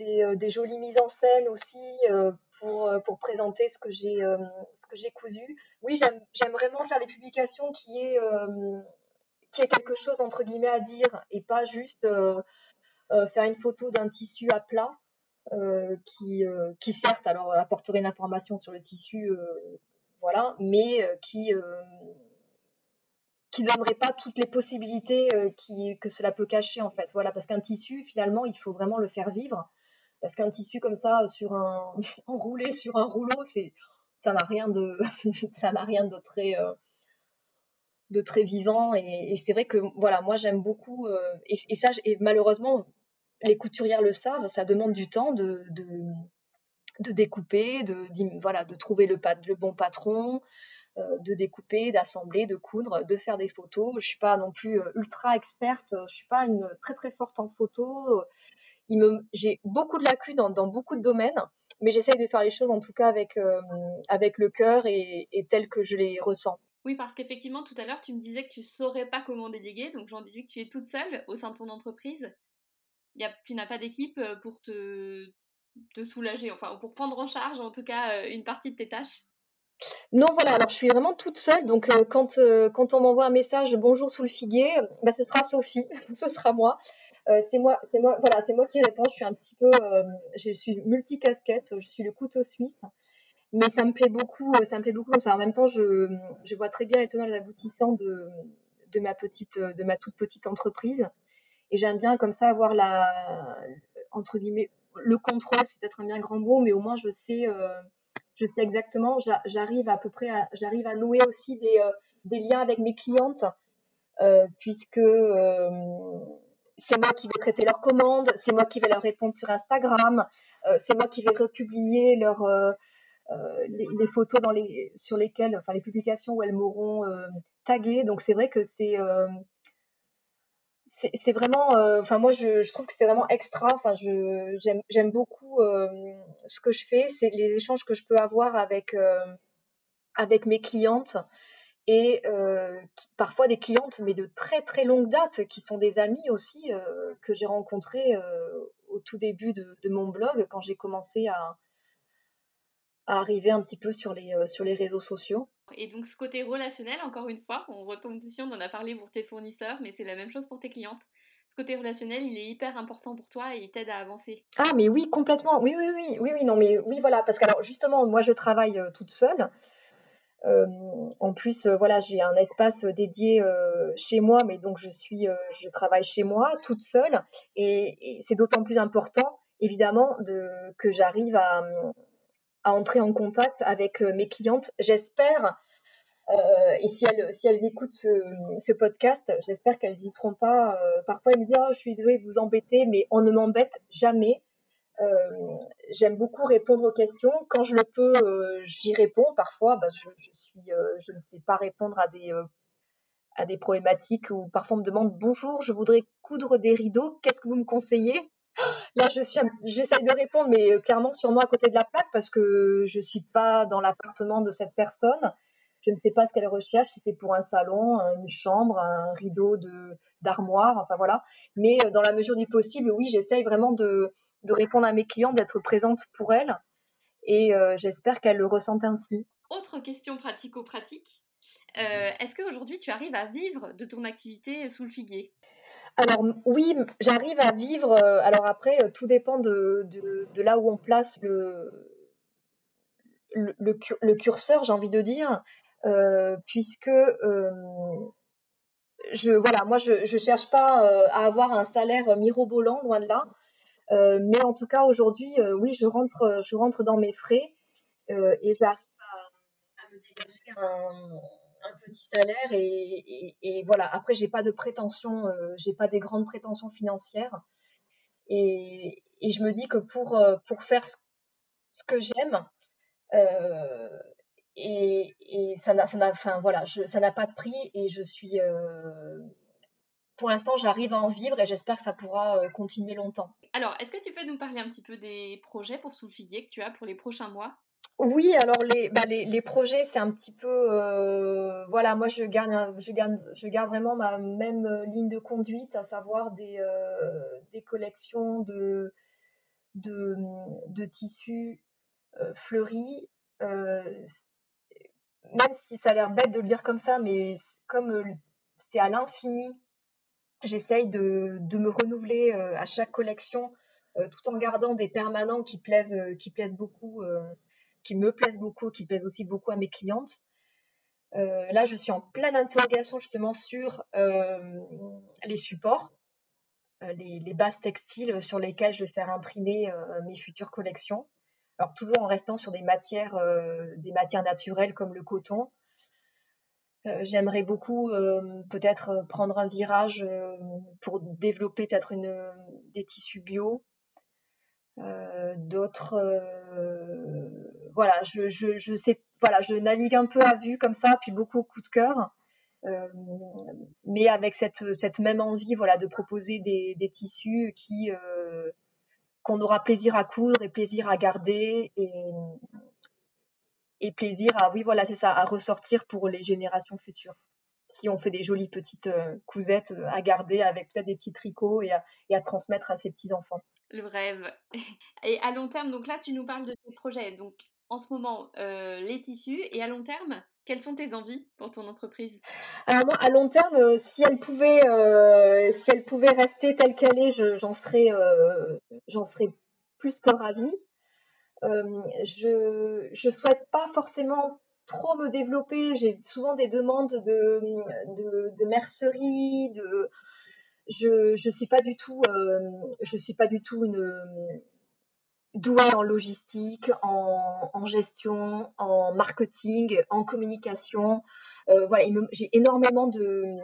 euh, des, jolies mises en scène aussi euh, pour, pour présenter ce que j'ai cousu. Oui, j'aime vraiment faire des publications qui aient, qui est quelque chose entre guillemets à dire et pas juste faire une photo d'un tissu à plat qui, qui certes alors apporterait une information sur le tissu, voilà, mais qui qui donnerait pas toutes les possibilités que cela peut cacher en fait. Voilà, parce qu'un tissu finalement il faut vraiment le faire vivre. Parce qu'un tissu comme ça, sur un, <laughs> enroulé sur un rouleau, c'est, ça n'a rien de, <laughs> ça n'a rien de très, euh, de très vivant. Et, c'est vrai que, voilà, moi j'aime beaucoup, euh, et, ça, et malheureusement, les couturières le savent, ça demande du temps de, de, de découper, de, voilà, de trouver le, bon patron, euh, de découper, d'assembler, de coudre, de faire des photos. Je suis pas non plus ultra experte, je suis pas une très très forte en photo j'ai beaucoup de lacunes dans, beaucoup de domaines, mais j'essaye de faire les choses en tout cas avec, euh, avec le cœur et, et tel que je les ressens. Oui, parce qu'effectivement, tout à l'heure, tu me disais que tu saurais pas comment déléguer, donc j'en déduis que tu es toute seule au sein de ton entreprise. Y a, tu n'as pas d'équipe euh, pour te, soulager, enfin, pour prendre en charge en tout cas euh, une partie de tes tâches? Non, voilà, alors je suis vraiment toute seule. Donc, quand, quand on m'envoie un message bonjour sous le figuier, bah, ce sera Sophie, <laughs> ce sera moi. Euh, c'est moi, c'est moi, voilà, c'est moi qui réponds. Je suis un petit peu, euh, je suis multicasquette. Je suis le couteau suisse, mais ça me plaît beaucoup. Euh, ça me plaît beaucoup comme ça. En même temps, je, vois très bien les tenants et les aboutissants de ma petite, de ma toute petite entreprise. Et j'aime bien comme ça avoir la, entre guillemets, le contrôle. C'est peut-être un bien grand mot, mais au moins je sais, je sais exactement. J'arrive à peu près, j'arrive à nouer aussi des, des liens avec mes clientes, puisque c'est moi qui vais traiter leurs commandes, c'est moi qui vais leur répondre sur Instagram, euh, c'est moi qui vais republier euh, euh, les, photos dans les, sur lesquelles, enfin les publications où elles m'auront tagué. Donc c'est vrai que c'est c'est vraiment, enfin moi je, trouve que c'est vraiment extra. J'aime beaucoup ce que je fais, c'est les échanges que je peux avoir avec avec mes clientes et euh, parfois des clientes, mais de très très longue date, qui sont des amies aussi, euh, que j'ai rencontrées euh, au tout début de, mon blog, quand j'ai commencé à, arriver un petit peu sur les réseaux sociaux. Et donc ce côté relationnel, encore une fois, on retombe dessus, on en a parlé pour tes fournisseurs, mais c'est la même chose pour tes clientes. Ce côté relationnel, il est hyper important pour toi et il t'aide à avancer. Ah mais oui, complètement. Oui, oui, oui, oui, oui, non, mais oui, voilà, parce que alors justement, moi je travaille toute seule. Euh, en plus, euh, voilà, j'ai un espace dédié euh, chez moi, mais donc je suis, je travaille chez moi toute seule, et, c'est d'autant plus important, évidemment, de, que j'arrive à, à, entrer en contact avec mes clientes. J'espère, et si elles, si elles écoutent ce, podcast, j'espère qu'elles n'y seront pas. parfois, elles me disent oh, Je suis désolée de vous embêter, mais on ne m'embête jamais. j'aime beaucoup répondre aux questions. Quand je le peux, j'y réponds. Parfois, bah, je, suis, je ne sais pas répondre à des à des problématiques où parfois on me demande bonjour, je voudrais coudre des rideaux, qu'est-ce que vous me conseillez? Là, je suis, j'essaye de répondre, mais euh, clairement sur moi à côté de la plaque parce que je suis pas dans l'appartement de cette personne. Je ne sais pas ce qu'elle recherche, si c'est pour un salon, une chambre, un rideau de d'armoire, enfin voilà. Mais euh, dans la mesure du possible, oui, j'essaye vraiment de, de répondre à mes clients, d'être présente pour elles, et euh, j'espère qu'elles le ressentent ainsi. Autre question pratico-pratique. Est-ce qu'aujourd'hui tu arrives à vivre de ton activité sous le figuier? Alors oui, j'arrive à vivre. Euh, alors après, euh, tout dépend de, là où on place le, le, curseur, j'ai envie de dire, euh, puisque je voilà, moi je ne cherche pas à avoir un salaire mirobolant, loin de là. mais en tout cas aujourd'hui, oui, je rentre, je rentre dans mes frais et j'arrive à, à, me dégager un un petit salaire et, voilà. Après, j'ai pas de prétention, euh, j'ai pas des grandes prétentions financières. Et, je me dis que pour, euh, pour faire ce, que j'aime, euh, et, ça n'a, pas de prix et je suis, pour l'instant, j'arrive à en vivre et j'espère que ça pourra continuer longtemps. Alors, est-ce que tu peux nous parler un petit peu des projets pour Soulfiguier que tu as pour les prochains mois? Oui, alors les, bah les, projets, c'est un petit peu, euh, voilà, moi je garde, vraiment ma même euh, ligne de conduite, à savoir des, euh, collections de, tissus fleuris. même si ça a l'air bête de le dire comme ça, mais comme c'est à l'infini, j'essaye de, me renouveler à chaque collection, tout en gardant des permanents qui plaisent beaucoup qui me plaisent beaucoup, qui plaisent aussi beaucoup à mes clientes. Euh, là, je suis en pleine interrogation justement sur euh, les supports, euh, les, bases textiles sur lesquelles je vais faire imprimer mes futures collections. Alors toujours en restant sur des matières, des matières naturelles comme le coton. J'aimerais beaucoup peut-être prendre un virage pour développer peut-être des tissus bio, d'autres voilà, je, sais, voilà, je navigue un peu à vue comme ça, puis beaucoup au coup de cœur. Euh, mais avec cette, même envie voilà, de proposer des, tissus qui euh, qu'on aura plaisir à coudre et plaisir à garder et, plaisir à oui voilà c'est à ressortir pour les générations futures. Si on fait des jolies petites euh, cousettes à garder avec peut-être des petits tricots et à, et à transmettre à ses petits enfants le rêve. <laughs> Et à long terme donc là tu nous parles de tes projets en ce moment euh, les tissus et à long terme, quelles sont tes envies pour ton entreprise? Alors moi, à long terme, euh, si elle pouvait, euh, si elle pouvait rester telle qu'elle est, j'en serais, j'en serais plus que ravie. je ne souhaite pas forcément trop me développer. J'ai souvent des demandes de, de, de mercerie, je je suis pas du tout je suis pas du tout une douée en logistique, en, gestion, en marketing, en communication. Euh, voilà, j'ai énormément de,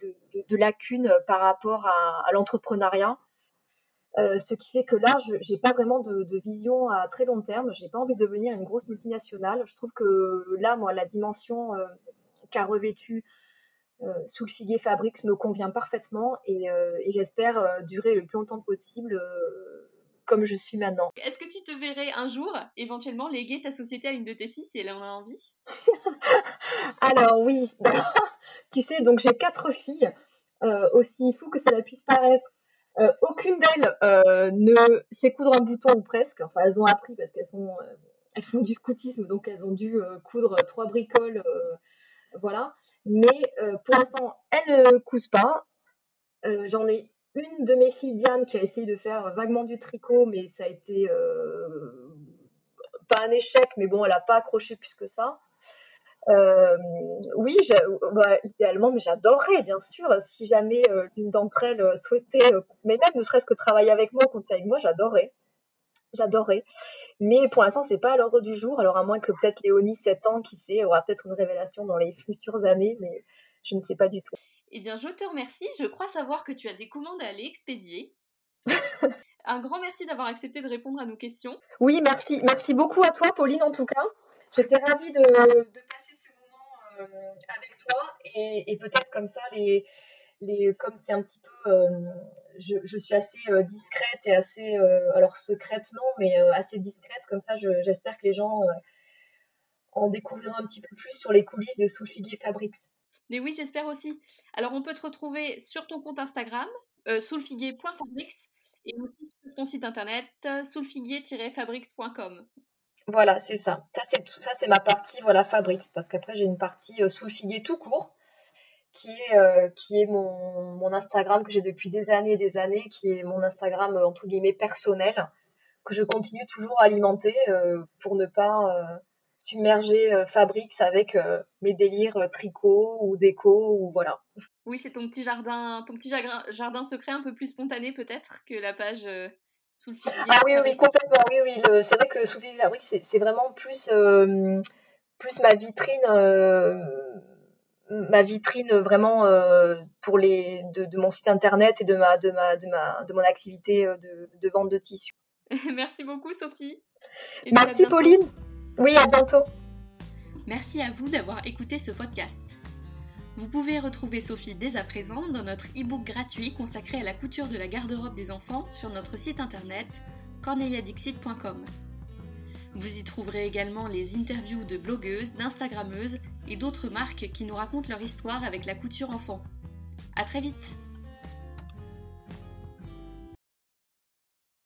de, lacunes par rapport à, l'entrepreneuriat. Euh, ce qui fait que là, je n'ai pas vraiment de, vision à très long terme. Je n'ai pas envie de devenir une grosse multinationale. Je trouve que là, moi, la dimension euh, qu'a revêtue sous le figuier Fabrics me convient parfaitement et j'espère durer le plus longtemps possible comme je suis maintenant. Est-ce que tu te verrais un jour éventuellement léguer ta société à une de tes filles si elle en a envie? <laughs> Alors oui, <laughs> tu sais, donc j'ai quatre filles, euh, aussi fou que cela puisse paraître. Euh, aucune d'elles euh, ne sait coudre un bouton ou presque. Enfin, elles ont appris parce qu'elles sont, elles font du scoutisme, donc elles ont dû coudre trois bricoles, voilà. Mais pour l'instant, elles ne cousent pas. J'en ai une de mes filles, Diane, qui a essayé de faire vaguement du tricot, mais ça a été euh, pas un échec, mais bon, elle n'a pas accroché plus que ça. Euh, oui, bah, idéalement, mais j'adorerais, bien sûr, si jamais euh, l'une d'entre elles souhaitait, mais même ne serait-ce que travailler avec moi, compter avec moi, j'adorerais. J'adorerais. Mais pour l'instant, c'est pas à l'ordre du jour. Alors, à moins que peut-être Léonie, 7 ans, qui sait, aura peut-être une révélation dans les futures années, mais je ne sais pas du tout. Eh bien, je te remercie. Je crois savoir que tu as des commandes à aller expédier. <laughs> Un grand merci d'avoir accepté de répondre à nos questions. Oui, merci. Merci beaucoup à toi, Pauline, en tout cas. J'étais ravie de, de, passer ce moment euh, avec toi et, et peut-être comme ça, les, les, comme c'est un petit peu, euh, je, je, suis assez euh, discrète et assez, alors secrète non, mais assez discrète, comme ça, j'espère que les gens en découvriront un petit peu plus sur les coulisses de Soulfiguier Fabrics. Mais oui, j'espère aussi. Alors, on peut te retrouver sur ton compte Instagram, euh, et aussi sur ton site internet, soulfiguier-fabrics.com. Voilà, c'est ça. Ça, c'est ça, c'est ma partie, voilà, Fabrics, parce qu'après, j'ai une partie euh, Soulfiguier tout court, qui est, euh, mon, mon Instagram que j'ai depuis des années et des années, qui est mon Instagram, euh, entre guillemets, personnel, que je continue toujours à alimenter euh, pour ne pas euh, submerger euh, Fabrics avec euh, mes délires euh, tricot ou déco ou voilà. Oui, c'est ton petit jardin, ton petit jardin, jardin secret un peu plus spontané peut-être que la page euh, sous le. Ah oui, oui, complètement. Oui, oui. C'est vrai que sous le Fabrics, c'est vraiment plus, euh, plus ma vitrine, ma vitrine vraiment pour les de, de, mon site internet et de ma de ma de ma de mon activité de, de vente de tissus. <laughs> Merci beaucoup, Sophie. Et Merci, Pauline. Oui, à bientôt. Merci à vous d'avoir écouté ce podcast. Vous pouvez retrouver Sophie dès à présent dans notre e-book gratuit consacré à la couture de la garde-robe des enfants sur notre site internet corneliadixit.com. Vous y trouverez également les interviews de blogueuses, d'instagrammeuses et d'autres marques qui nous racontent leur histoire avec la couture enfant. À très vite!